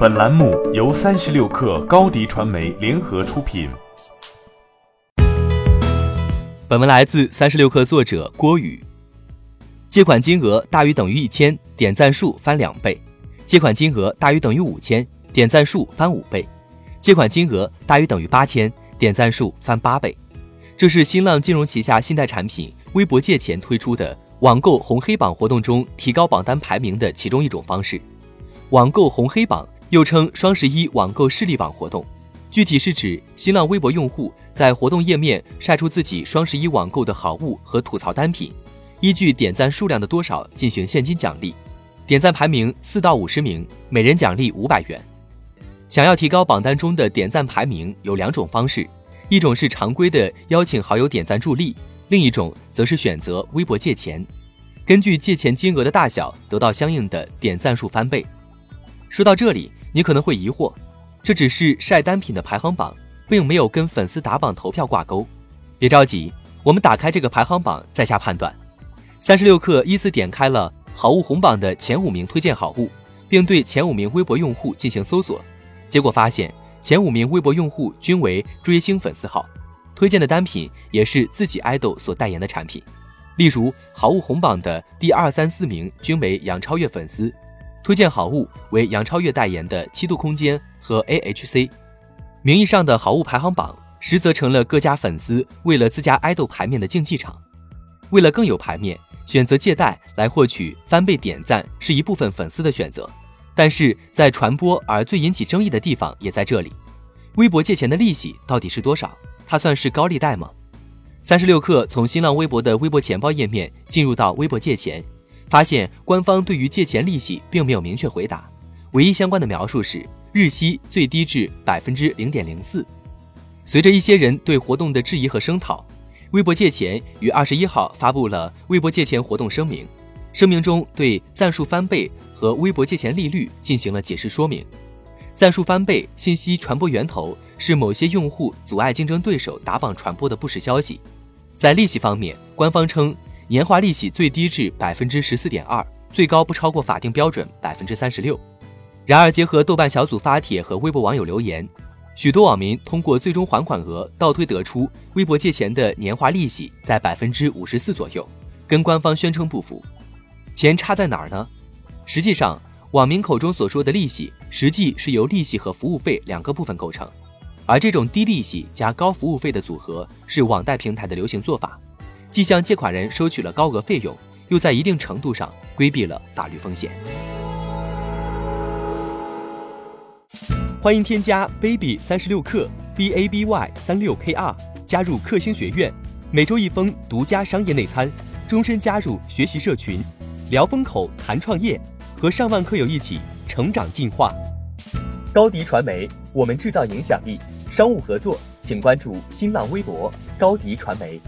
本栏目由三十六氪高低传媒联合出品。本文来自三十六氪作者郭宇。借款金额大于等于一千，点赞数翻两倍；借款金额大于等于五千，点赞数翻五倍；借款金额大于等于八千，点赞数翻八倍。这是新浪金融旗下信贷产品微博借钱推出的网购红黑榜活动中提高榜单排名的其中一种方式。网购红黑榜。又称双十一网购势力榜活动，具体是指新浪微博用户在活动页面晒出自己双十一网购的好物和吐槽单品，依据点赞数量的多少进行现金奖励，点赞排名四到五十名，每人奖励五百元。想要提高榜单中的点赞排名，有两种方式，一种是常规的邀请好友点赞助力，另一种则是选择微博借钱，根据借钱金额的大小得到相应的点赞数翻倍。说到这里。你可能会疑惑，这只是晒单品的排行榜，并没有跟粉丝打榜投票挂钩。别着急，我们打开这个排行榜再下判断。三十六氪依次点开了好物红榜的前五名推荐好物，并对前五名微博用户进行搜索，结果发现前五名微博用户均为追星粉丝号，推荐的单品也是自己爱豆所代言的产品。例如，好物红榜的第二、三、四名均为杨超越粉丝。推荐好物为杨超越代言的七度空间和 AHC，名义上的好物排行榜，实则成了各家粉丝为了自家爱豆排面的竞技场。为了更有排面，选择借贷来获取翻倍点赞是一部分粉丝的选择。但是在传播而最引起争议的地方也在这里：微博借钱的利息到底是多少？它算是高利贷吗？三十六氪从新浪微博的微博钱包页面进入到微博借钱。发现官方对于借钱利息并没有明确回答，唯一相关的描述是日息最低至百分之零点零四。随着一些人对活动的质疑和声讨，微博借钱于二十一号发布了微博借钱活动声明，声明中对赞数翻倍和微博借钱利率进行了解释说明。赞数翻倍信息传播源头是某些用户阻碍竞争对手打榜传播的不实消息。在利息方面，官方称。年化利息最低至百分之十四点二，最高不超过法定标准百分之三十六。然而，结合豆瓣小组发帖和微博网友留言，许多网民通过最终还款额倒推得出，微博借钱的年化利息在百分之五十四左右，跟官方宣称不符。钱差在哪儿呢？实际上，网民口中所说的利息，实际是由利息和服务费两个部分构成，而这种低利息加高服务费的组合是网贷平台的流行做法。既向借款人收取了高额费用，又在一定程度上规避了法律风险。欢迎添加 baby 三十六克 b a b y 三六 k r 加入克星学院，每周一封独家商业内参，终身加入学习社群，聊风口谈创业，和上万课友一起成长进化。高迪传媒，我们制造影响力。商务合作，请关注新浪微博高迪传媒。